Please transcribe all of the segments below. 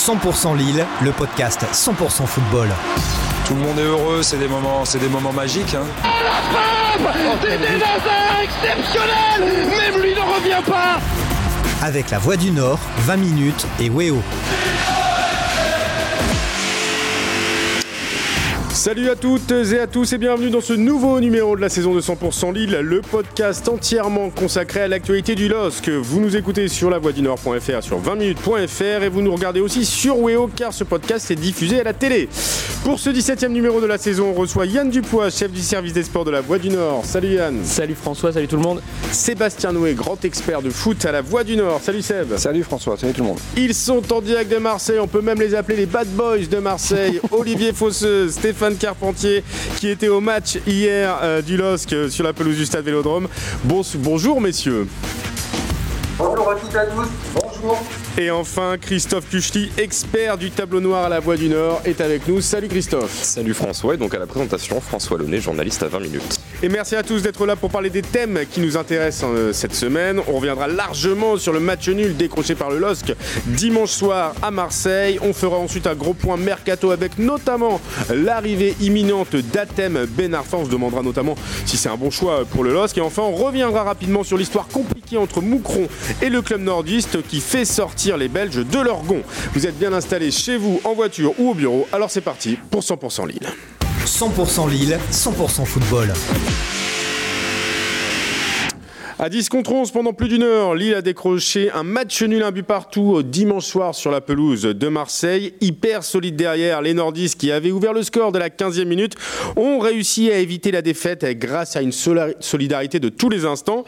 100% Lille, le podcast 100% football. Tout le monde est heureux, c'est des moments, c'est des moments magiques. Hein. C'est des exceptionnels Même lui ne revient pas Avec la Voix du Nord, 20 minutes et Weo. Salut à toutes et à tous et bienvenue dans ce nouveau numéro de la saison de 100% Lille, le podcast entièrement consacré à l'actualité du LOSC. Vous nous écoutez sur lavoie-du-nord.fr, sur 20minutes.fr et vous nous regardez aussi sur Weo car ce podcast est diffusé à la télé. Pour ce 17e numéro de la saison, on reçoit Yann Dupois, chef du service des sports de la Voix du Nord. Salut Yann. Salut François, salut tout le monde. Sébastien Noué, grand expert de foot à la Voix du Nord. Salut Seb. Salut François, salut tout le monde. Ils sont en direct de Marseille, on peut même les appeler les Bad Boys de Marseille. Olivier Fosseuse, Stéphane Carpentier qui était au match hier euh, du LOSC euh, sur la pelouse du stade Vélodrome. Bon, bonjour messieurs. Bonjour à toutes et à tous, bonjour. Et enfin, Christophe Kuchli, expert du tableau noir à la Voix du Nord, est avec nous. Salut Christophe. Salut François, et donc à la présentation, François Launay, journaliste à 20 minutes. Et merci à tous d'être là pour parler des thèmes qui nous intéressent euh, cette semaine. On reviendra largement sur le match nul décroché par le LOSC dimanche soir à Marseille. On fera ensuite un gros point mercato avec notamment l'arrivée imminente d'Atem Ben Arfa. On se demandera notamment si c'est un bon choix pour le LOSC. Et enfin, on reviendra rapidement sur l'histoire compliquée entre Moucron et le club nordiste qui fait sortir les Belges de leur gond. Vous êtes bien installés chez vous, en voiture ou au bureau. Alors c'est parti pour 100% Lille. 100% Lille, 100% football. À 10 contre 11 pendant plus d'une heure, Lille a décroché un match nul, un but partout dimanche soir sur la pelouse de Marseille. Hyper solide derrière, les nordistes qui avaient ouvert le score de la 15e minute ont réussi à éviter la défaite grâce à une solidarité de tous les instants.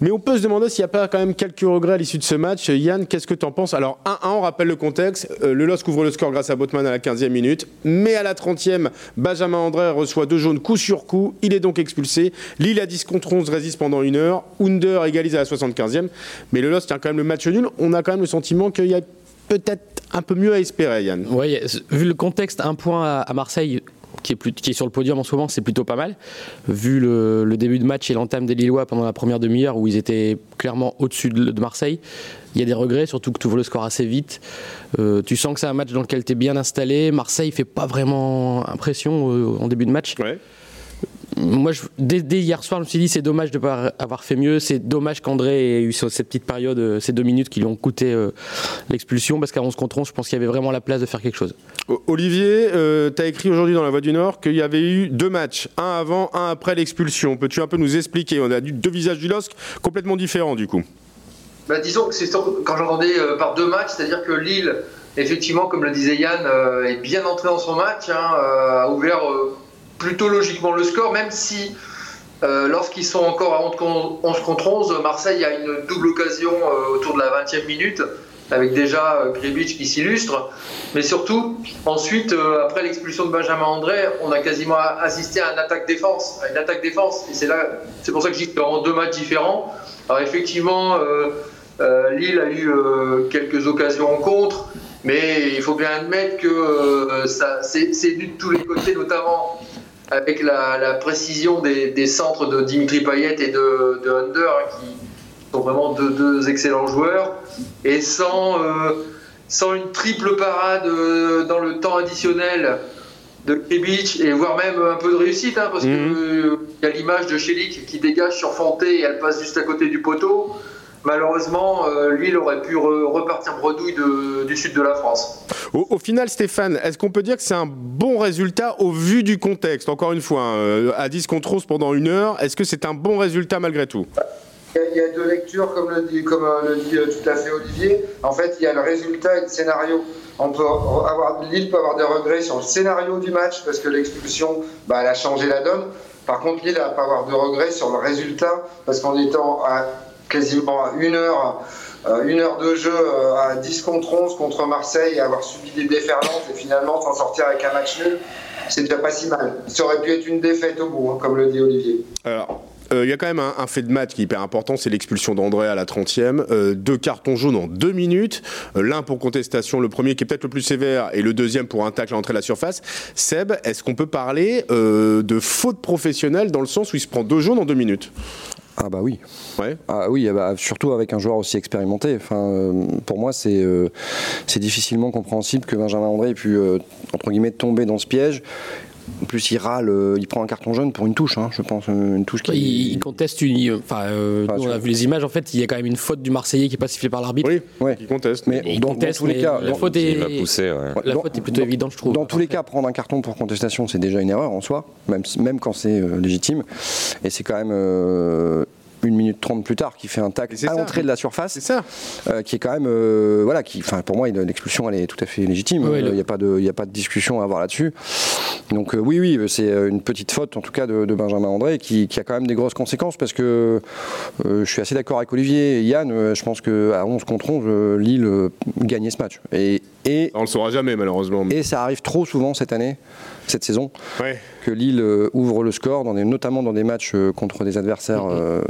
Mais on peut se demander s'il n'y a pas quand même quelques regrets à l'issue de ce match. Yann, qu'est-ce que tu en penses? Alors 1-1, on rappelle le contexte. Euh, le LOSC ouvre le score grâce à Botman à la 15e minute. Mais à la 30e, Benjamin André reçoit deux jaunes coup sur coup. Il est donc expulsé. Lille à 10 contre 11 résiste pendant une heure. Under égalise à la 75e. Mais le LOSC tient quand même le match nul. On a quand même le sentiment qu'il y a peut-être un peu mieux à espérer, Yann. Oui, vu le contexte, un point à Marseille, qui est, plus, qui est, sur le podium en ce moment, c'est plutôt pas mal. Vu le, le début de match et l'entame des Lillois pendant la première demi-heure où ils étaient clairement au-dessus de, de, Marseille, il y a des regrets, surtout que tu ouvres le score assez vite. Euh, tu sens que c'est un match dans lequel tu es bien installé. Marseille fait pas vraiment impression euh, en début de match. Ouais moi, je, dès, dès, hier soir, je me suis dit c'est dommage de ne pas avoir fait mieux. C'est dommage qu'André ait eu cette petite période, euh, ces deux minutes qui lui ont coûté euh, l'expulsion, parce qu'à 11 contre 11, je pense qu'il y avait vraiment la place de faire quelque chose. Olivier, euh, tu as écrit aujourd'hui dans La Voix du Nord qu'il y avait eu deux matchs, un avant, un après l'expulsion. Peux-tu un peu nous expliquer? On a deux visages du LOSC complètement différents du coup. Bah, disons que c'est quand j'entendais euh, par deux matchs, c'est-à-dire que Lille, effectivement, comme le disait Yann, euh, est bien entré dans son match, hein, a ouvert plutôt logiquement le score, même si euh, lorsqu'ils sont encore à 11 contre 11, Marseille a une double occasion euh, autour de la 20e minute, avec déjà euh, Gribic qui s'illustre. Mais surtout, ensuite, euh, après l'expulsion de Benjamin André, on a quasiment assisté à une attaque-défense. À une attaque-défense. Et c'est là, c'est pour ça que c'est vraiment deux matchs différents. Alors effectivement, Lille a eu quelques occasions en contre. Mais il faut bien admettre que ça, c'est, c'est de tous les côtés, notamment avec la, la précision des, des, centres de Dimitri Payet et de, de Under, hein, qui sont vraiment deux, deux, excellents joueurs, et sans, euh, sans une triple parade euh, dans le temps additionnel de Kribic, et voire même un peu de réussite, hein, parce Mhm. qu'il euh, y a l'image de Chelik qui dégage sur Fanté et elle passe juste à côté du poteau. Malheureusement, euh, Lille aurait pu re repartir bredouille de, du sud de la France. Au, au final, Stéphane, est-ce qu'on peut dire que c'est un bon résultat au vu du contexte? Encore une fois, hein, à 10 contre 11 pendant une heure, est-ce que c'est un bon résultat malgré tout? Il y a deux lectures, comme le dit, comme le dit tout à fait Olivier. En fait, il y a le résultat et le scénario. On peut avoir, Lille peut avoir des regrets sur le scénario du match parce que l'expulsion, bah, elle a changé la donne. Par contre, Lille n'a pas avoir de regrets sur le résultat parce qu'en étant à quasiment une heure, euh, une heure de jeu euh, à 10 contre 11 contre Marseille et avoir subi des déferlantes et finalement s'en sortir avec un match nul, c'est déjà pas si mal. Ça aurait pu être une défaite au bout, hein, comme le dit Olivier. Alors, il euh, y a quand même un, fait de match qui est hyper important, c'est l'expulsion d'André à la 30e. Euh, deux cartons jaunes en deux minutes. L'un pour contestation, le premier qui est peut-être le plus sévère, et le deuxième pour un tacle à l'entrée de la surface. Seb, est-ce qu'on peut parler de faute professionnelle dans le sens où il se prend deux jaunes en deux minutes? Ah bah oui. Ouais. Ah oui, bah, surtout avec un joueur aussi expérimenté. Enfin, euh, pour moi, c'est euh, c'est difficilement compréhensible que Benjamin André ait pu, euh, entre guillemets, tomber dans ce piège. En plus, il râle, euh, il prend un carton jaune pour une touche, hein, je pense, euh, une touche qui. Il, il conteste une. Enfin, euh, Enfin, nous, on a vu les images. En fait, il y a quand même une faute du Marseillais qui est pas sifflée par l'arbitre. Oui, Ouais. qui conteste. Mais il dans, tous les mais cas, la dans- faute Il est. poussé, ouais. La Dans- faute est plutôt évidente, je trouve. Dans tous les cas, prendre un carton pour contestation, c'est déjà une erreur en soi, même, même quand c'est euh, légitime. Et c'est quand même euh, une minute trente plus tard qui fait un c'est à ça. l'entrée de la surface, C'est ça. euh, qui est quand même, euh, voilà, qui, enfin, pour moi, l'expulsion, elle est tout à fait légitime. Ouais, Il le- n'y a pas de, il y a pas de discussion à avoir là-dessus. Donc euh, oui, oui, c'est une petite faute, en tout cas, de, de Benjamin André, qui, qui a quand même des grosses conséquences, parce que euh, je suis assez d'accord avec Olivier et Yann. euh, je pense que à 11 contre 11, euh, Lille euh, gagnait ce match. Et, et, On le saura jamais, malheureusement. et ça arrive trop souvent cette année, cette saison, Ouais. Que Lille euh, ouvre le score, dans des, notamment dans des matchs euh, contre des adversaires euh,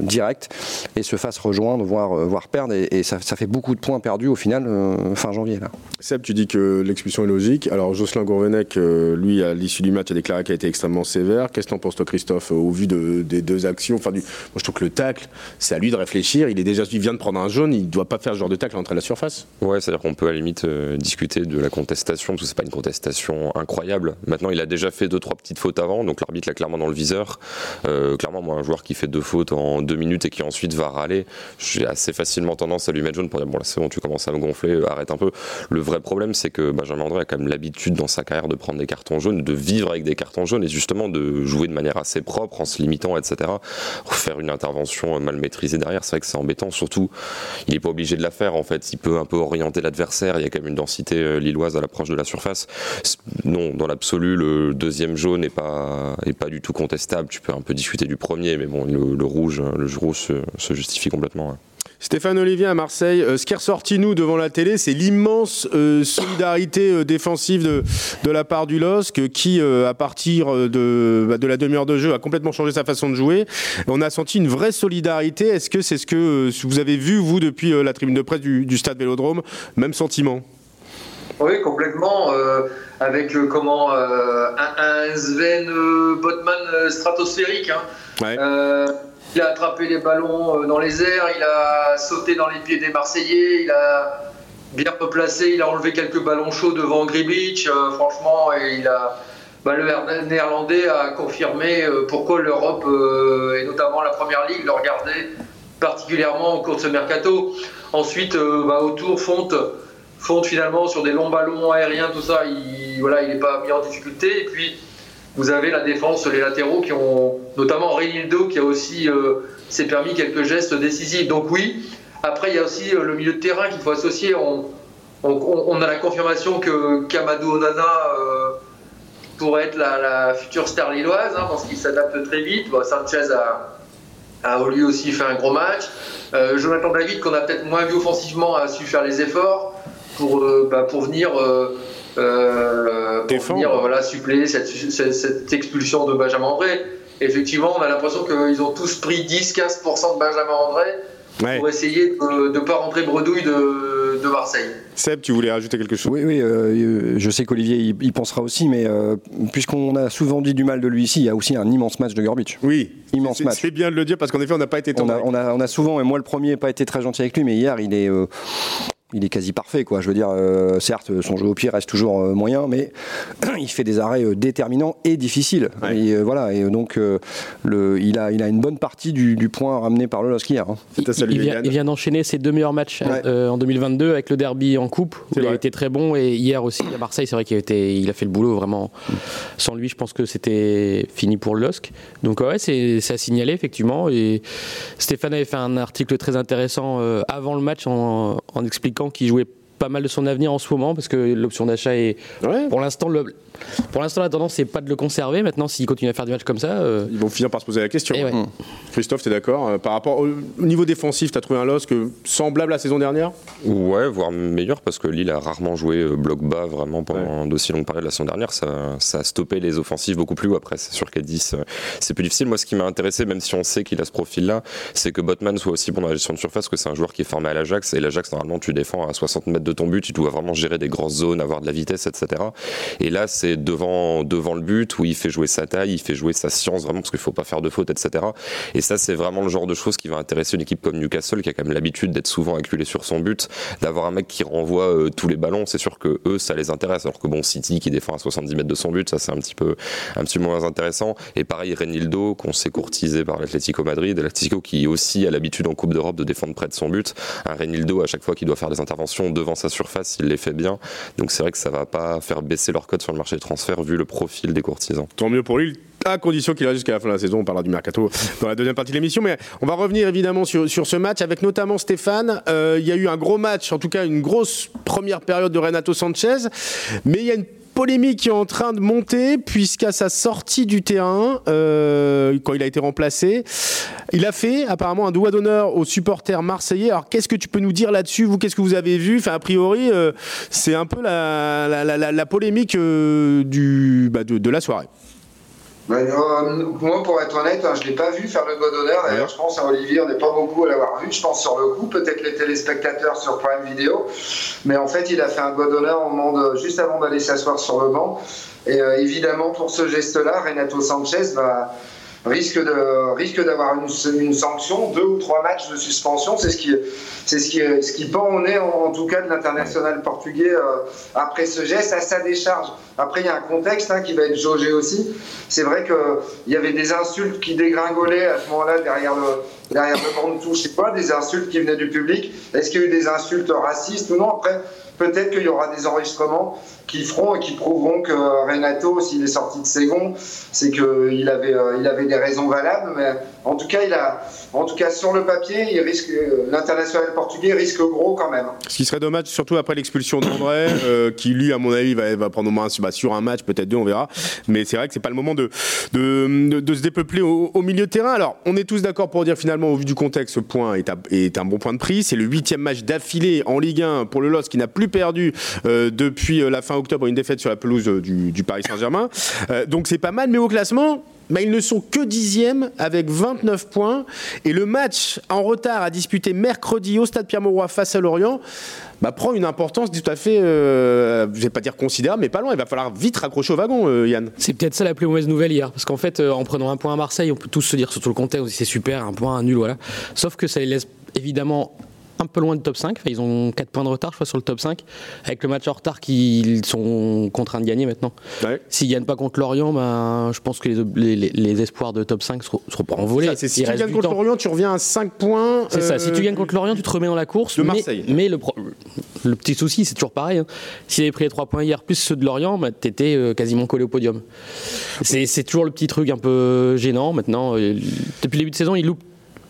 directs, et se fasse rejoindre, voire, euh, voire perdre. Et, et ça, ça fait beaucoup de points perdus au final, euh, fin janvier. Là. Seb, tu dis que l'expulsion est logique. Alors, Jocelyn Gourvenec, lui, à l'issue du match, a déclaré qu'elle a été extrêmement sévère. Qu'est-ce que t'en penses, toi, Christophe, au vu de- des deux actions? Enfin, du... Moi, je trouve que le tacle, c'est à lui de réfléchir. Il, est déjà, il vient de prendre un jaune, il ne doit pas faire ce genre de tacle à l'entrée de la surface. Ouais, c'est-à-dire qu'on peut à la limite euh, discuter de la contestation, parce que c'est pas une contestation incroyable. Maintenant, il a déjà fait deux, trois petites fautes avant, donc l'arbitre l'a clairement dans le viseur. Euh, clairement, moi, un joueur qui fait deux fautes en deux minutes et qui ensuite va râler, j'ai assez facilement tendance à lui mettre jaune pour dire bon là c'est bon, tu commences à me gonfler, euh, arrête un peu. Le vrai problème, c'est que Benjamin André a quand même l'habitude dans sa carrière de prendre des cartons jaunes, de vivre avec des cartons jaunes et justement de jouer de manière assez propre en se limitant, etc. Faire une intervention mal maîtrisée derrière, c'est vrai que c'est embêtant. Surtout, il n'est pas obligé de la faire en fait. Il peut un peu orienter l'adversaire. Il y a quand même une densité euh, lilloise à l'approche de la surface. Non, dans l'absolu, le deuxième jaune n'est pas, pas du tout contestable. Tu peux un peu discuter du premier, mais bon, le, rouge, le rouge se, justifie complètement. ouais. Stéphane Olivier à Marseille, euh, ce qui est ressorti nous devant la télé, c'est l'immense euh, solidarité euh, défensive de, de la part du LOSC qui, à partir de, bah, de la demi-heure de jeu, a complètement changé sa façon de jouer. On a senti une vraie solidarité. Est-ce que c'est ce que vous avez vu, vous, depuis la tribune de presse du, du stade Vélodrome? Même sentiment Oui, complètement. euh, avec euh, comment euh, un, un Sven Botman stratosphérique. hein. Ouais. Il a attrapé les ballons dans les airs, il a sauté dans les pieds des Marseillais, il a bien replacé, il a enlevé quelques ballons chauds devant Gribic. franchement, et il a. bah, le néerlandais a confirmé pourquoi l'Europe, et notamment la première ligue, le regardait particulièrement au cours de ce mercato. Ensuite, bah, autour, Fonte, Fonte finalement sur des longs ballons aériens, tout ça, il voilà, il n'est pas mis en difficulté. Et puis, vous avez la défense, les latéraux qui ont, notamment Reynildo qui a aussi euh, s'est permis quelques gestes décisifs. Donc oui. Après, il y a aussi euh, le milieu de terrain qu'il faut associer. On, a la confirmation que Kamadou Onana euh, pourrait être la, future star lilloise, hein, parce qu'il s'adapte très vite. Sanchez a, a lui aussi fait un gros match. Euh, Jonathan David, qu'on a peut-être moins vu offensivement, a su faire les efforts pour, euh, bah, pour venir, euh, euh, pour venir euh, voilà, suppléer cette, cette, cette expulsion de Benjamin André. Effectivement, on a l'impression qu'ils ont tous pris 10-15% de Benjamin André Ouais. pour essayer de ne pas rentrer bredouille de, de Marseille. Seb, tu voulais rajouter quelque chose? Oui, oui, euh, je sais qu'Olivier y, y pensera aussi, mais euh, puisqu'on a souvent dit du mal de lui ici, il y a aussi un immense match de Gorbic. Oui. Immense C'est- match. C'est bien de le dire parce qu'en effet, on n'a pas été On a, on, a, on a souvent, et moi le premier, pas été très gentil avec lui, mais hier, il est. euh, il est quasi parfait, quoi. Je veux dire, euh, certes, son jeu au pied reste toujours euh, moyen, mais il fait des arrêts euh, déterminants et difficiles. Ouais. Et, euh, voilà, et donc euh, le, il, a, il a une bonne partie du, du point ramené par le LOSC hier. hein. Il, vient, Yann. il vient d'enchaîner ses deux meilleurs matchs Ouais. euh, en 2022 avec le derby en coupe où il a été très bon et hier aussi à Marseille c'est vrai qu'il a, été- il a fait le boulot vraiment sans lui je pense que c'était fini pour le LOSC donc ouais c'est c'est à signaler effectivement et Stéphane avait fait un article très intéressant euh, avant le match en, en expliquant qu'il jouait pas mal de son avenir en ce moment parce que l'option d'achat est Ouais. pour l'instant le- pour l'instant la tendance c'est pas de le conserver maintenant s'il continue à faire des matchs comme ça euh, Ils vont finir par se poser la question. et ouais. Christophe, tu es d'accord Euh, Par rapport au, au niveau défensif, tu as trouvé un LOSC semblable à la saison dernière? Ouais, voire meilleur parce que Lille a rarement joué euh, bloc bas vraiment pendant d'aussi longue période la saison dernière. Ça, ça a stoppé les offensives beaucoup plus haut. Après, c'est sûr qu'à 10, euh, c'est plus difficile. Moi, ce qui m'a intéressé, même si on sait qu'il a ce profil-là, c'est que Botman soit aussi bon dans la gestion de surface, que c'est un joueur qui est formé à l'Ajax. Et l'Ajax, normalement, tu défends à 60 mètres de ton but, tu dois vraiment gérer des grosses zones, avoir de la vitesse, etc. Et là, c'est devant, devant le but où il fait jouer sa taille, il fait jouer sa science vraiment parce qu'il faut pas faire de faute, etc. Et ça, c'est vraiment le genre de choses qui va intéresser une équipe comme Newcastle qui a quand même l'habitude d'être souvent acculé sur son but, d'avoir un mec qui renvoie euh, tous les ballons. C'est sûr que eux, ça les intéresse. Alors que bon, City qui défend à 70 mètres de son but, ça c'est un petit peu, un petit moins intéressant. Et pareil, Renildo qu'on s'est courtisé par l'Atlético Madrid, l'Atlético qui aussi a l'habitude en Coupe d'Europe de défendre près de son but. Un Renildo à chaque fois qu'il doit faire des interventions devant sa surface, il les fait bien. Donc c'est vrai que ça va pas faire baisser leur cote sur le marché des transferts vu le profil des courtisans. Tant mieux pour lui à condition qu'il reste jusqu'à la fin de la saison. On parlera du mercato dans la deuxième partie de l'émission. Mais on va revenir évidemment sur, sur ce match avec notamment Stéphane. Euh, il y a eu un gros match, en tout cas une grosse première période de Renato Sanchez. Mais il y a une polémique qui est en train de monter puisqu'à sa sortie du terrain, euh, quand il a été remplacé, il a fait apparemment un doigt d'honneur aux supporters marseillais. Alors qu'est-ce que tu peux nous dire là-dessus Vous, qu'est-ce que vous avez vu? Enfin, a priori, euh, c'est un peu la, la, polémique euh, du, bah, de la soirée. Ben, euh, moi, pour être honnête, hein, je ne l'ai pas vu faire le doigt d'honneur. D'ailleurs, je pense à Olivier, on n'est pas beaucoup à l'avoir vu. Je pense sur le coup, peut-être les téléspectateurs sur Prime Video. Mais en fait, il a fait un doigt d'honneur au moment de, juste avant d'aller s'asseoir sur le banc. Et euh, évidemment, pour ce geste-là, Renato Sanchez va, risque de risque d'avoir une, une, sanction, deux ou trois matchs de suspension. C'est ce qui c'est ce qui ce qui pend au nez en, tout cas de l'international portugais euh, après ce geste à sa décharge. Après il y a un contexte hein, qui va être jaugé aussi. C'est vrai que il y avait des insultes qui dégringolaient à ce moment-là derrière le derrière le de touche. C'est pas des insultes qui venaient du public. Est-ce qu'il y a eu des insultes racistes ou non? Après peut-être qu'il y aura des enregistrements qui feront et qui prouveront que Renato, s'il est sorti de Ségon, c'est qu'il avait, euh, il avait des raisons valables. Mais en tout cas, il a, en tout cas sur le papier, risque, l'international portugais risque gros quand même. Ce qui serait dommage, surtout après l'expulsion d'André, euh, qui lui, à mon avis, va, va prendre au moins bah, sur un match, peut-être deux, on verra. Mais c'est vrai que c'est pas le moment de, de, de, se dépeupler au, milieu de terrain. Alors, on est tous d'accord pour dire finalement, au vu du contexte, ce point est, est un bon point de prix. C'est le huitième match d'affilée en Ligue 1 pour le LOS qui n'a plus perdu euh, depuis la fin octobre une défaite sur la pelouse du, du Paris Saint-Germain. Euh, donc c'est pas mal, mais au classement, bah, ils ne sont que dixièmes avec 29 points. Et le match en retard à disputer mercredi au Stade Pierre-Mauroy face à Lorient bah, prend une importance tout à fait, euh, je vais pas dire considérable, mais pas loin. Il va falloir vite raccrocher au wagon, euh, Yann. C'est peut-être ça la plus mauvaise nouvelle hier. Parce qu'en fait, euh, en prenant un point à Marseille, on peut tous se dire, surtout le contexte, c'est super, un point, un nul, voilà. Sauf que ça les laisse évidemment un peu loin du top 5. Enfin, ils ont 4 points de retard, je crois, sur le top 5. Avec le match en retard qu'ils sont contraints de gagner maintenant. Ouais. S'ils ne gagnent pas contre Lorient, ben, je pense que les, les, les espoirs de top 5 seront, seront pas envolés. Ça, si tu gagnes contre Lorient, tu reviens à 5 points. C'est euh, ça. Si tu gagnes contre Lorient, tu te remets dans la course. De Marseille. Mais, mais le, pro, le, petit souci, c'est toujours pareil. Hein. S'il avait pris les 3 points hier, plus ceux de Lorient, ben, tu étais euh, quasiment collé au podium. C'est toujours le petit truc un peu gênant. Maintenant, euh, depuis le début de saison, il loupe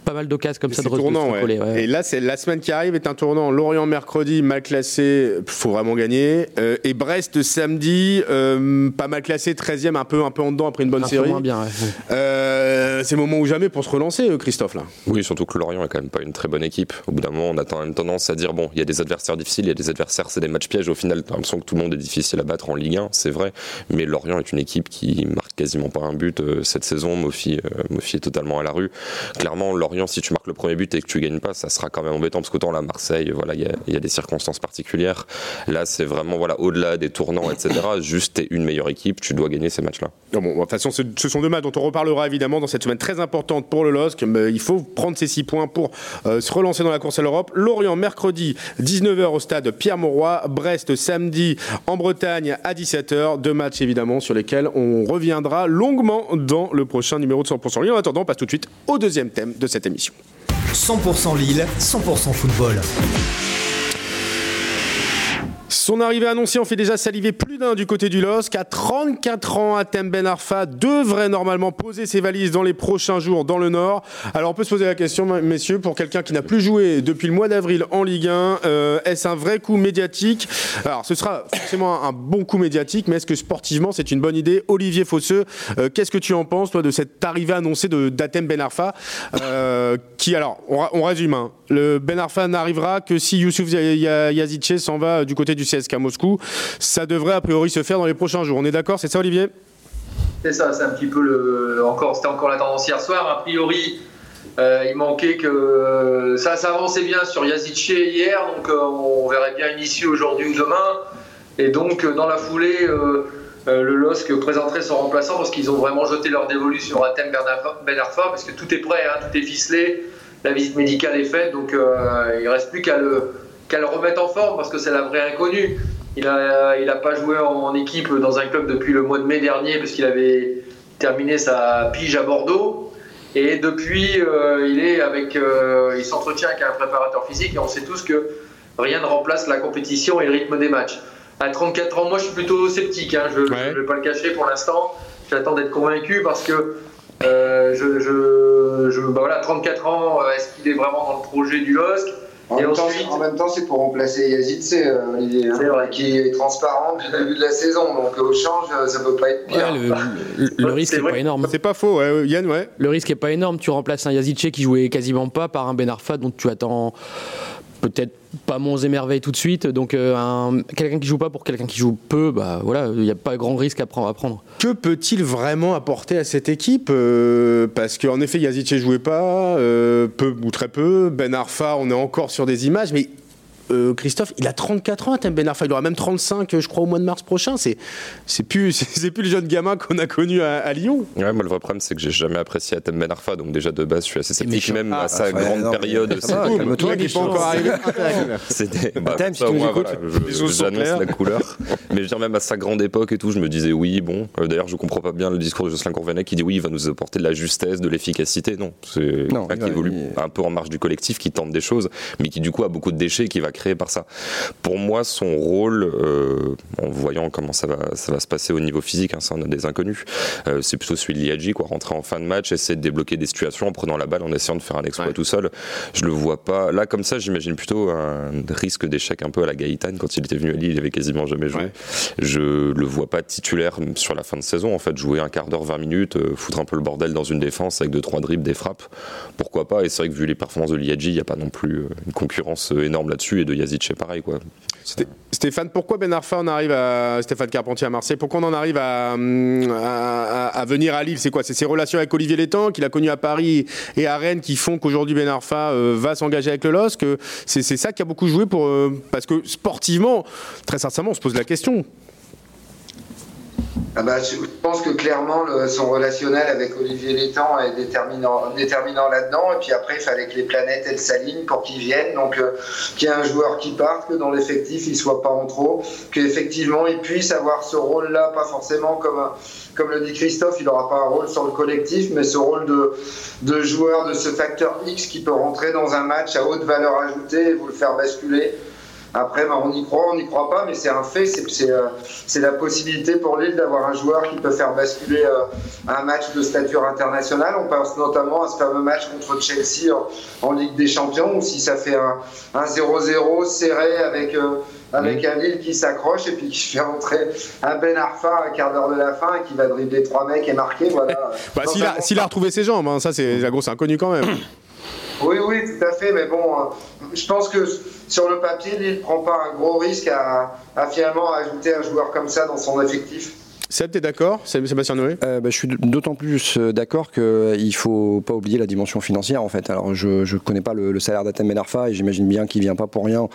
pas mal d'occasions comme ça de tournant, ouais. coller, ouais. Et là, c'est la semaine qui arrive est un tournant. Lorient mercredi, mal classé, faut vraiment gagner. Euh, et Brest samedi, euh, pas mal classé, 13e, un peu, un peu en dedans après une bonne Un peu série. moins bien, ouais. Euh, c'est le moment ou jamais pour se relancer, Christophe là. Oui, surtout que Lorient est quand même pas une très bonne équipe. Au bout d'un moment, on a quand même tendance à dire bon, il y a des adversaires difficiles, il y a des adversaires, c'est des matchs pièges. Au final, t'as l'impression que tout le monde est difficile à battre en Ligue 1, c'est vrai. Mais Lorient est une équipe qui marque quasiment pas un but euh, cette saison. Mofi, euh, Mofi est totalement à la rue. Clairement, Lorient, si tu marques le premier but et que tu gagnes pas, ça sera quand même embêtant parce qu'autant la Marseille, voilà, il y a, il y a des circonstances particulières. Là, c'est vraiment voilà, au-delà des tournants, etc. Juste t'es une meilleure équipe, tu dois gagner ces matchs-là. Bon, de toute façon, ce, ce sont deux matchs dont on reparlera évidemment dans cette semaine très importante pour le LOSC. Mais il faut prendre ces six points pour euh, se relancer dans la course à l'Europe. Lorient, mercredi, 19h au stade Pierre-Mauroy. Brest, samedi, en Bretagne, à 17h. Deux matchs évidemment sur lesquels on reviendra longuement dans le prochain numéro de 100% Lille. En attendant, on passe tout de suite au deuxième thème de cette émission. 100% Lille, 100% football. Son arrivée annoncée, on fait déjà saliver plus d'un du côté du LOSC. À 34 ans, Atem Ben Arfa devrait normalement poser ses valises dans les prochains jours dans le Nord. Alors on peut se poser la question, messieurs, pour quelqu'un qui n'a plus joué depuis le mois d'avril en Ligue 1, euh, est-ce un vrai coup médiatique? Alors ce sera forcément un, un bon coup médiatique, mais est-ce que sportivement c'est une bonne idée? Olivier Fosseux, euh, qu'est-ce que tu en penses, toi, de cette arrivée annoncée d'Atem Ben Arfa euh, Qui, alors, on, on résume, hein, le Ben Arfa n'arrivera que si Youssouf Yazice s'en va du côté du CSK Moscou. Ça devrait a priori se faire dans les prochains jours. On est d'accord, c'est ça Olivier? C'est ça, c'est un petit peu le. Encore, c'était encore la tendance hier soir. A priori, il manquait que ça, ça avançait bien sur Yazice hier, donc on verrait bien une issue aujourd'hui ou demain. Et donc dans la foulée, le LOSC présenterait son remplaçant parce qu'ils ont vraiment jeté leur dévolu sur Atem Ben Arfa parce que tout est prêt, hein, tout est ficelé, la visite médicale est faite, donc il ne reste plus qu'à le, remettre en forme parce que c'est la vraie inconnue. Il n'a il a pas joué en, équipe dans un club depuis le mois de mai dernier parce qu'il avait terminé sa pige à Bordeaux. Et depuis, euh, il est avec, euh, il s'entretient avec un préparateur physique et on sait tous que rien ne remplace la compétition et le rythme des matchs. À 34 ans, moi je suis plutôt sceptique, hein, je ne vais pas le cacher pour l'instant. J'attends d'être convaincu parce que euh, je, je, je bah voilà, 34 ans, est-ce qu'il est vraiment dans le projet du LOSC en, même temps, c'est pour remplacer Yazid, euh, Olivier, hein, qui est transparent depuis le début de la saison. Donc au change, euh, ça peut pas être pire. le, risque n'est pas énorme. C'est pas faux, Yann, ouais. Le risque est pas énorme. Tu remplaces un Yazidche qui jouait quasiment pas par un Ben Arfa dont tu attends peut-être pas monts et merveilles tout de suite. Donc euh, quelqu'un qui joue pas pour quelqu'un qui joue peu, bah voilà, il n'y a pas grand risque à prendre. Que peut-il vraiment apporter à cette équipe euh, Parce qu'en effet, Yazice jouait pas, euh, peu ou très peu. Ben Arfa, on est encore sur des images, mais euh, Christophe, il a 34 ans, Thème Ben Arfa. Il aura même 35, je crois, au mois de mars prochain. C'est, c'est plus, c'est plus le jeune gamin qu'on a connu à, Lyon. Ouais, moi, le vrai problème, c'est que j'ai jamais apprécié Thème Ben Arfa. Donc, déjà, de base, je suis assez sceptique, même à sa grande période. C'est toi qui pas encore arrivé. C'était, bah, ça, moi, voilà, j'annonce la couleur. Mais je veux dire, même à sa grande époque et tout, je me disais, oui, bon. Euh, d'ailleurs, je comprends pas bien le discours de Jocelyn Courvenay qui dit, oui, il va nous apporter de la justesse, de l'efficacité. Non, c'est un qui évolue un peu en marge du collectif, qui tente des choses, mais qui, du coup, a beaucoup de déchets, qui va créé par ça. Pour moi, son rôle, euh, en voyant comment ça va, ça va se passer au niveau physique, hein, ça on a des inconnus, euh, c'est plutôt celui de Liadji, quoi, rentrer en fin de match, essayer de débloquer des situations en prenant la balle, en essayant de faire un exploit tout seul. Je le vois pas. Là, comme ça, j'imagine plutôt un risque d'échec un peu à la Gaëtan. Quand il était venu à Lille, il avait quasiment jamais joué. Je le vois pas titulaire sur la fin de saison. En fait, jouer un quart d'heure, 20 minutes, euh, foutre un peu le bordel dans une défense avec deux trois dribbles, des frappes, pourquoi pas. Et c'est vrai que vu les performances de Liadji, il n'y a pas non plus une concurrence énorme là-dessus de Yazid c'est pareil. Quoi. Stéphane, pourquoi Ben Arfa on arrive à Stéphane Carpentier à Marseille Pourquoi on en arrive à, à, venir à Lille? C'est quoi? C'est ses relations avec Olivier Létang qu'il a connu à Paris et à Rennes qui font qu'aujourd'hui Ben Arfa euh, va s'engager avec le LOSC. C'est ça qui a beaucoup joué pour euh, parce que sportivement, très sincèrement, on se pose la question. Ah bah, je pense que clairement son relationnel avec Olivier Létang est déterminant, là-dedans. Et puis après, il fallait que les planètes elles s'alignent pour qu'ils viennent. Donc euh, qu'il y ait un joueur qui parte, que dans l'effectif il soit pas en trop, qu'effectivement il puisse avoir ce rôle-là, pas forcément comme comme le dit Christophe, il n'aura pas un rôle sur le collectif, mais ce rôle de, de joueur, de ce facteur X qui peut rentrer dans un match à haute valeur ajoutée et vous le faire basculer. Après, bah, on y croit, on n'y croit pas, mais c'est un fait. Euh, c'est la possibilité pour Lille d'avoir un joueur qui peut faire basculer euh, un match de stature internationale. On pense notamment à ce fameux match contre Chelsea en, Ligue des Champions, où si ça fait un 0-0 serré avec, euh, avec un Lille qui s'accroche et puis qui fait rentrer un Ben Arfa à un quart d'heure de la fin et qui va dribbler trois mecs et marquer. Voilà. bah, S'il a, a, retrouvé ses jambes, hein, ça c'est la grosse inconnue quand même. Oui, oui, tout à fait. Mais bon, je pense que sur le papier, il ne prend pas un gros risque à, à finalement ajouter un joueur comme ça dans son effectif. Seb, t'es d'accord? Sébastien Noé? Euh, bah, Je suis d'autant plus euh, d'accord qu'il ne faut pas oublier la dimension financière en fait. Alors je ne connais pas le, salaire d'Atem Benarfa et j'imagine bien qu'il ne vient pas pour rien,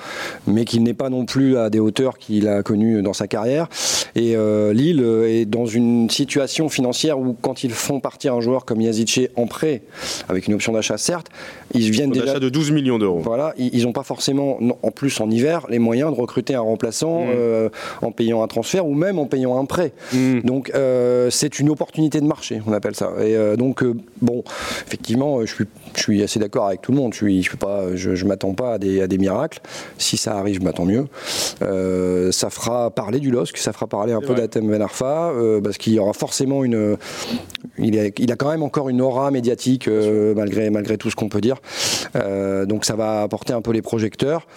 mais qu'il n'est pas non plus à des hauteurs qu'il a connues dans sa carrière. Et euh, Lille est dans une situation financière où quand ils font partir un joueur comme Yazice en prêt, avec une option d'achat certes, ils viennent déjà... de 12 millions d'euros. Voilà, ils n'ont pas forcément, en plus en hiver, les moyens de recruter un remplaçant mmh. en payant un transfert ou même en payant un prêt. Mmh. Mm. Donc euh, c'est une opportunité de marché, on appelle ça. Et euh, donc euh, bon, effectivement, je suis, je suis assez d'accord avec tout le monde. Je ne je, pas, je, je m'attends pas à des, à des, miracles. Si ça arrive, je m'attends mieux. ça fera parler du LOSC, ça fera parler un peu d'Atem Ben Arfa, parce qu'il y aura forcément une. Il a, il a, quand même encore une aura médiatique malgré, malgré tout ce qu'on peut dire. donc ça va apporter un peu les projecteurs.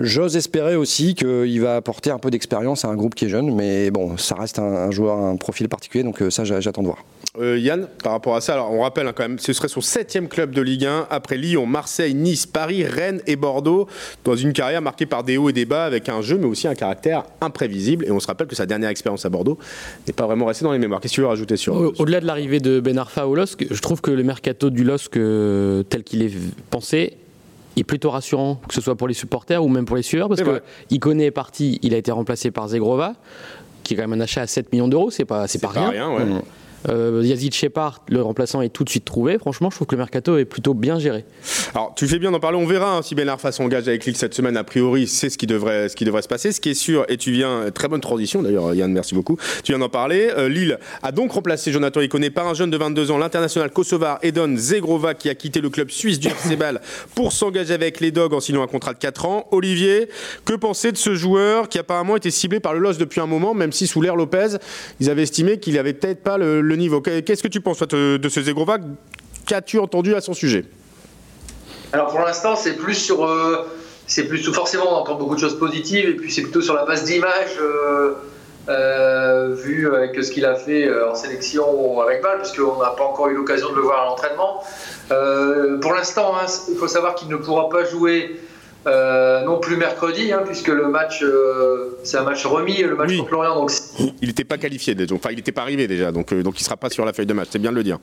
J'ose espérer aussi qu'il va apporter un peu d'expérience à un groupe qui est jeune, mais bon, ça reste un, joueur, un profil particulier, donc euh, ça j'attends de voir. Euh, Yann, par rapport à ça, alors on rappelle hein, quand même, ce serait son septième club de Ligue 1 après Lyon, Marseille, Nice, Paris, Rennes et Bordeaux, dans une carrière marquée par des hauts et des bas avec un jeu mais aussi un caractère imprévisible. Et on se rappelle que sa dernière expérience à Bordeaux n'est pas vraiment restée dans les mémoires. Qu'est-ce que tu veux rajouter sur Au- Au-delà de l'arrivée de Ben Arfa au LOSC, je trouve que le mercato du LOSC euh, tel qu'il est pensé est plutôt rassurant, que ce soit pour les supporters ou même pour les suiveurs, parce que Iconé est parti, il a été remplacé par Zegrova, qui est quand même un achat à 7 millions d'euros, c'est pas, c'est pas, rien. ouais. Euh, Yazid Shepard, le remplaçant, est tout de suite trouvé. Franchement, je trouve que le mercato est plutôt bien géré. Alors, tu fais bien d'en parler. On verra hein, si Ben Arfa s'engage avec Lille cette semaine. A priori, c'est ce qui devrait, ce qui se passer. Ce qui est sûr, et tu viens, très bonne transition d'ailleurs, Yann, merci beaucoup. Tu viens d'en parler. Euh, Lille a donc remplacé Jonathan Iconé par un jeune de 22 ans, l'international kosovar Edon Zegrova, qui a quitté le club suisse du FC pour s'engager avec les Dogs en signant un contrat de 4 ans. Olivier, que penser de ce joueur qui apparemment était ciblé par le LOS depuis un moment, même si sous l'ère Lopez, ils avaient estimé qu'il avait peut-être pas le niveau. Qu'est-ce que tu penses de ce Zegrova Qu'as-tu entendu à son sujet Alors pour l'instant, c'est plus sur. euh, c'est plus forcément, on entend beaucoup de choses positives, et puis c'est plutôt sur la base d'images, euh, euh, vu avec ce qu'il a fait en sélection avec Bâle, puisqu'on n'a pas encore eu l'occasion de le voir à l'entraînement. Pour l'instant, hein, il faut savoir qu'il ne pourra pas jouer euh, non plus mercredi, hein, puisque le match, euh, c'est un match remis, le match Oui. contre Lorient, donc Il n'était pas qualifié, déjà. enfin il n'était pas arrivé déjà, donc, euh, donc il ne sera pas sur la feuille de match, c'est bien de le dire.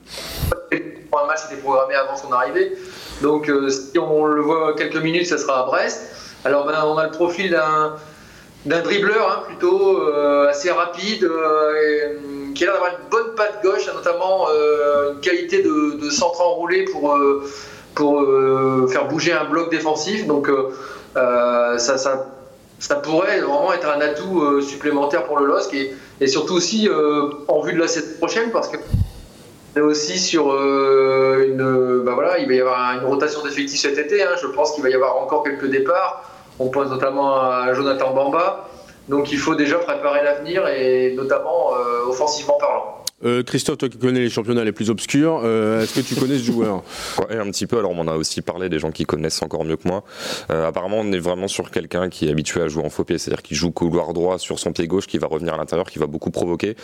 un match était programmé avant son arrivée. Donc si on le voit quelques minutes, ça sera à Brest. Alors ben, on a le profil d'un d'un dribbleur hein, plutôt assez rapide, et, hum, qui a l'air d'avoir une bonne patte gauche, notamment une qualité de, de centre enroulé pour, pour euh, faire bouger un bloc défensif. Donc euh, euh, ça, ça, pourrait vraiment être un atout supplémentaire pour le LOSC et, surtout aussi en vue de la saison prochaine parce que est aussi sur une. Bah voilà, il va y avoir une rotation d'effectifs cet été. hein. Je pense qu'il va y avoir encore quelques départs. On pense notamment à Jonathan Bamba. Donc il faut déjà préparer l'avenir et notamment offensivement parlant. Euh, Christophe, toi qui connais les championnats les plus obscurs, euh, est-ce que tu connais ce joueur? Ouais, un petit peu. Alors, on en a aussi parlé des gens qui connaissent encore mieux que moi. Euh, apparemment, on est vraiment sur quelqu'un qui est habitué à jouer en faux pied, c'est-à-dire qui joue couloir droit sur son pied gauche, qui va revenir à l'intérieur, qui va beaucoup provoquer.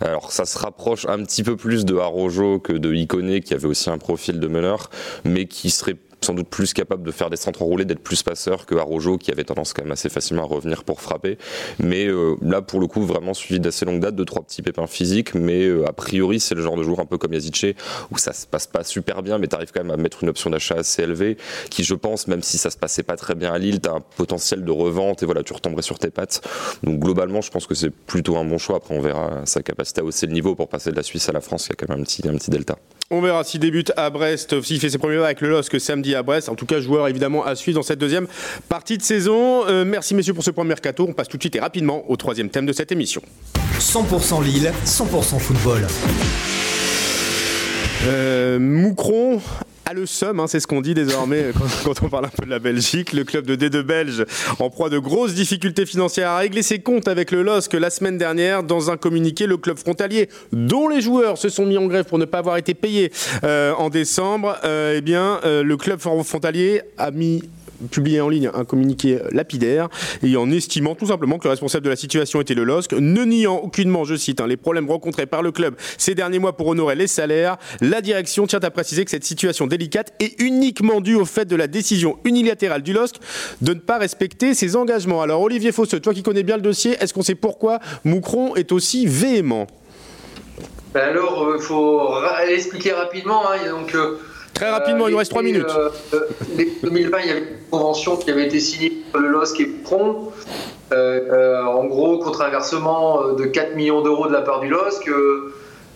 Alors, ça se rapproche un petit peu plus de Arojo que de Iconé, qui avait aussi un profil de meneur, mais qui serait sans doute plus capable de faire des centres enroulés, d'être plus passeur que Arojo, qui avait tendance quand même assez facilement à revenir pour frapper. Mais euh, là, pour le coup, vraiment suivi d'assez longue date, de trois petits pépins physiques, mais euh, a priori, c'est le genre de joueur un peu comme Yazice, où ça se passe pas super bien, mais tu arrives quand même à mettre une option d'achat assez élevée, qui, je pense, même si ça se passait pas très bien à Lille, tu as un potentiel de revente et voilà, tu retomberais sur tes pattes. Donc, globalement, je pense que c'est plutôt un bon choix. Après, on verra sa capacité à hausser le niveau pour passer de la Suisse à la France, y a quand même un petit, un petit delta. On verra s'il débute à Brest, s'il fait ses premiers pas avec le LOSC samedi à Brest. En tout cas, joueur évidemment à suivre dans cette deuxième partie de saison. Euh, merci messieurs pour ce point mercato. On passe tout de suite et rapidement au troisième thème de cette émission. 100% Lille, 100% football. Euh, Moucron a le somme, hein, c'est ce qu'on dit désormais quand, quand on parle un peu de la Belgique. Le club de D2 belge, en proie de grosses difficultés financières, a réglé ses comptes avec le LOSC la semaine dernière. Dans un communiqué, le club frontalier, dont les joueurs se sont mis en grève pour ne pas avoir été payés euh, en décembre, euh, eh bien, euh, le club frontalier a mis publié en ligne un communiqué lapidaire et en estimant tout simplement que le responsable de la situation était le LOSC, ne niant aucunement, je cite, hein, les problèmes rencontrés par le club ces derniers mois pour honorer les salaires, la direction tient à préciser que cette situation délicate est uniquement due au fait de la décision unilatérale du LOSC de ne pas respecter ses engagements. Alors Olivier Fosseux, toi qui connais bien le dossier, est-ce qu'on sait pourquoi Moucron est aussi véhément? Ben alors, il faut ra- expliquer rapidement. hein. Donc, euh, Très rapidement, il nous reste trois les- minutes. euh, euh, les 2020, il y avait une convention qui avait été signée entre le LOSC et Pron. Euh, euh, en gros, contre un versement euh, de 4 millions d'euros de la part du LOSC, euh,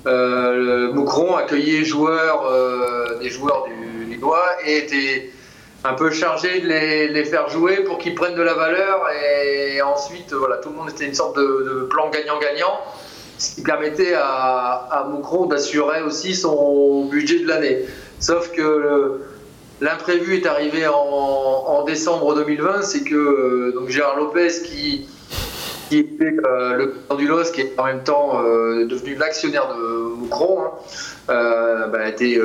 euh, le Moucron accueillait joueurs, euh, des joueurs du Lillois et était un peu chargé de les, les faire jouer pour qu'ils prennent de la valeur. Et ensuite, voilà, tout le monde était une sorte de, de plan gagnant-gagnant, ce qui permettait à, à Moucron d'assurer aussi son budget de l'année. Sauf que l'imprévu est arrivé en, décembre 2020, c'est que euh, donc Gérard Lopez, qui, était euh, le président du LOSC, qui est en même temps euh, devenu l'actionnaire de Moucron, hein, bah, a été,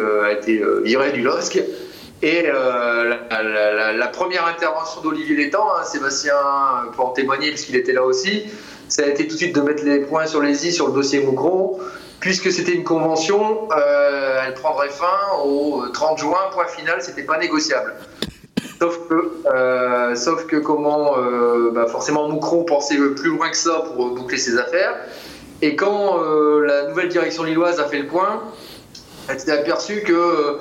viré du LOSC. Et la, première intervention d'Olivier Létang, hein, Sébastien peut en témoigner puisqu'il était là aussi, ça a été tout de suite de mettre les points sur les i sur le dossier Moucron, puisque c'était une convention, euh, elle prendrait fin au 30 juin, point final, c'était pas négociable. Sauf que, euh, sauf que comment, bah forcément Moucron pensait plus loin que ça pour boucler ses affaires. Et quand la nouvelle direction lilloise a fait le point, elle s'est aperçue que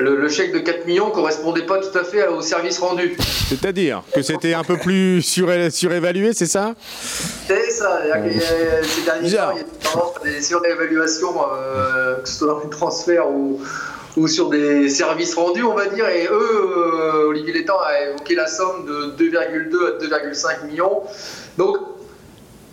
le, chèque de 4 millions correspondait pas tout à fait au service rendu. C'est-à-dire que c'était un peu plus surévalué, c'est ça? C'est ça. Ces derniers temps, il y a tendance à des surévaluations, euh, que ce soit dans les transferts ou, ou sur des services rendus, on va dire. Et eux, euh, Olivier Létang a évoqué la somme de 2,2 à 2,5 millions. Donc,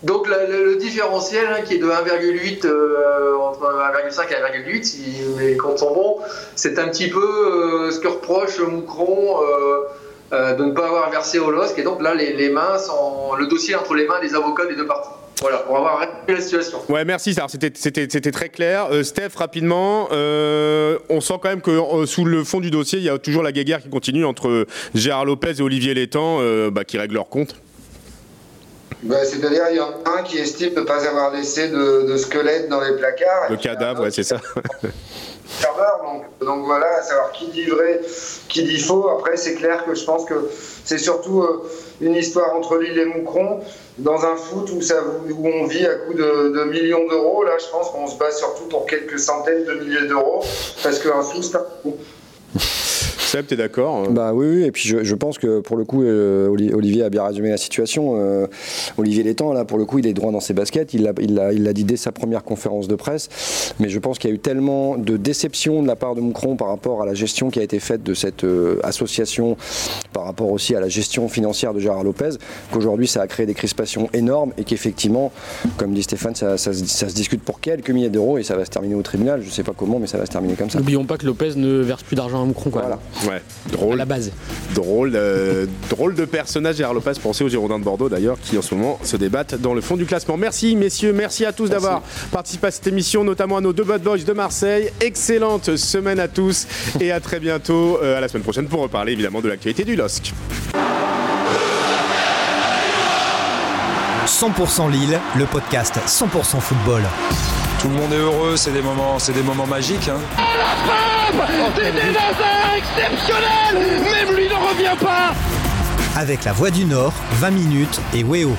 donc le, différentiel hein, qui est de 1,8 euh, entre 1,5 et 1,8, si les comptes sont bons, c'est un petit peu euh, ce que reproche Moucron euh, de ne pas avoir versé au LOSC. Et donc là, les, mains sont le dossier entre les mains des avocats des deux parties. Voilà, pour avoir résolu la situation. Ouais, merci. C'était très clair. Steph, rapidement, on sent quand même que sous le fond du dossier, il y a toujours la guéguerre qui continue entre Gérard Lopez et Olivier Létang, bah, qui règlent leur compte. Bah, c'est-à-dire, il y en a un qui estime ne pas avoir laissé de, de squelette dans les placards. Le cadavre, ouais, c'est ça. donc, donc voilà, à savoir qui dit vrai, qui dit faux. Après, c'est clair que je pense que c'est surtout euh, une histoire entre Lille et Moucron. Dans un foot où, ça, où on vit à coup de, de millions d'euros, là, je pense qu'on se bat surtout pour quelques centaines de milliers d'euros. Parce qu'un sou, c'est un Seb, t'es d'accord euh Bah oui, oui, et puis je, pense que pour le coup, euh, Olivier a bien résumé la situation. Euh, Olivier Létang, là, pour le coup, il est droit dans ses baskets. Il l'a il a, il a dit dès sa première conférence de presse. Mais je pense qu'il y a eu tellement de déception de la part de Moucron par rapport à la gestion qui a été faite de cette association, par rapport aussi à la gestion financière de Gérard Lopez, qu'aujourd'hui ça a créé des crispations énormes et qu'effectivement, comme dit Stéphane, ça, ça, se discute pour quelques milliers d'euros et ça va se terminer au tribunal. Je sais pas comment, mais ça va se terminer comme ça. N'oublions pas que Lopez ne verse plus d'argent à Moucron. Quoi. Voilà. Ouais, drôle. À la base. Drôle, euh, drôle de personnage, Gérard Lopez, pensez aux Girondins de Bordeaux d'ailleurs, qui en ce moment se débattent dans le fond du classement. Merci messieurs, merci à tous d'avoir participé à cette émission, notamment à nos deux bad boys de Marseille. Excellente semaine à tous et à très bientôt, euh, à la semaine prochaine pour reparler évidemment de l'actualité du LOSC. 100% Lille, le podcast 100% football. Tout le monde est heureux, c'est des moments, c'est des moments magiques. Hein. C'est des exceptionnels Même lui ne revient pas Avec la Voix du Nord, 20 minutes et Weo.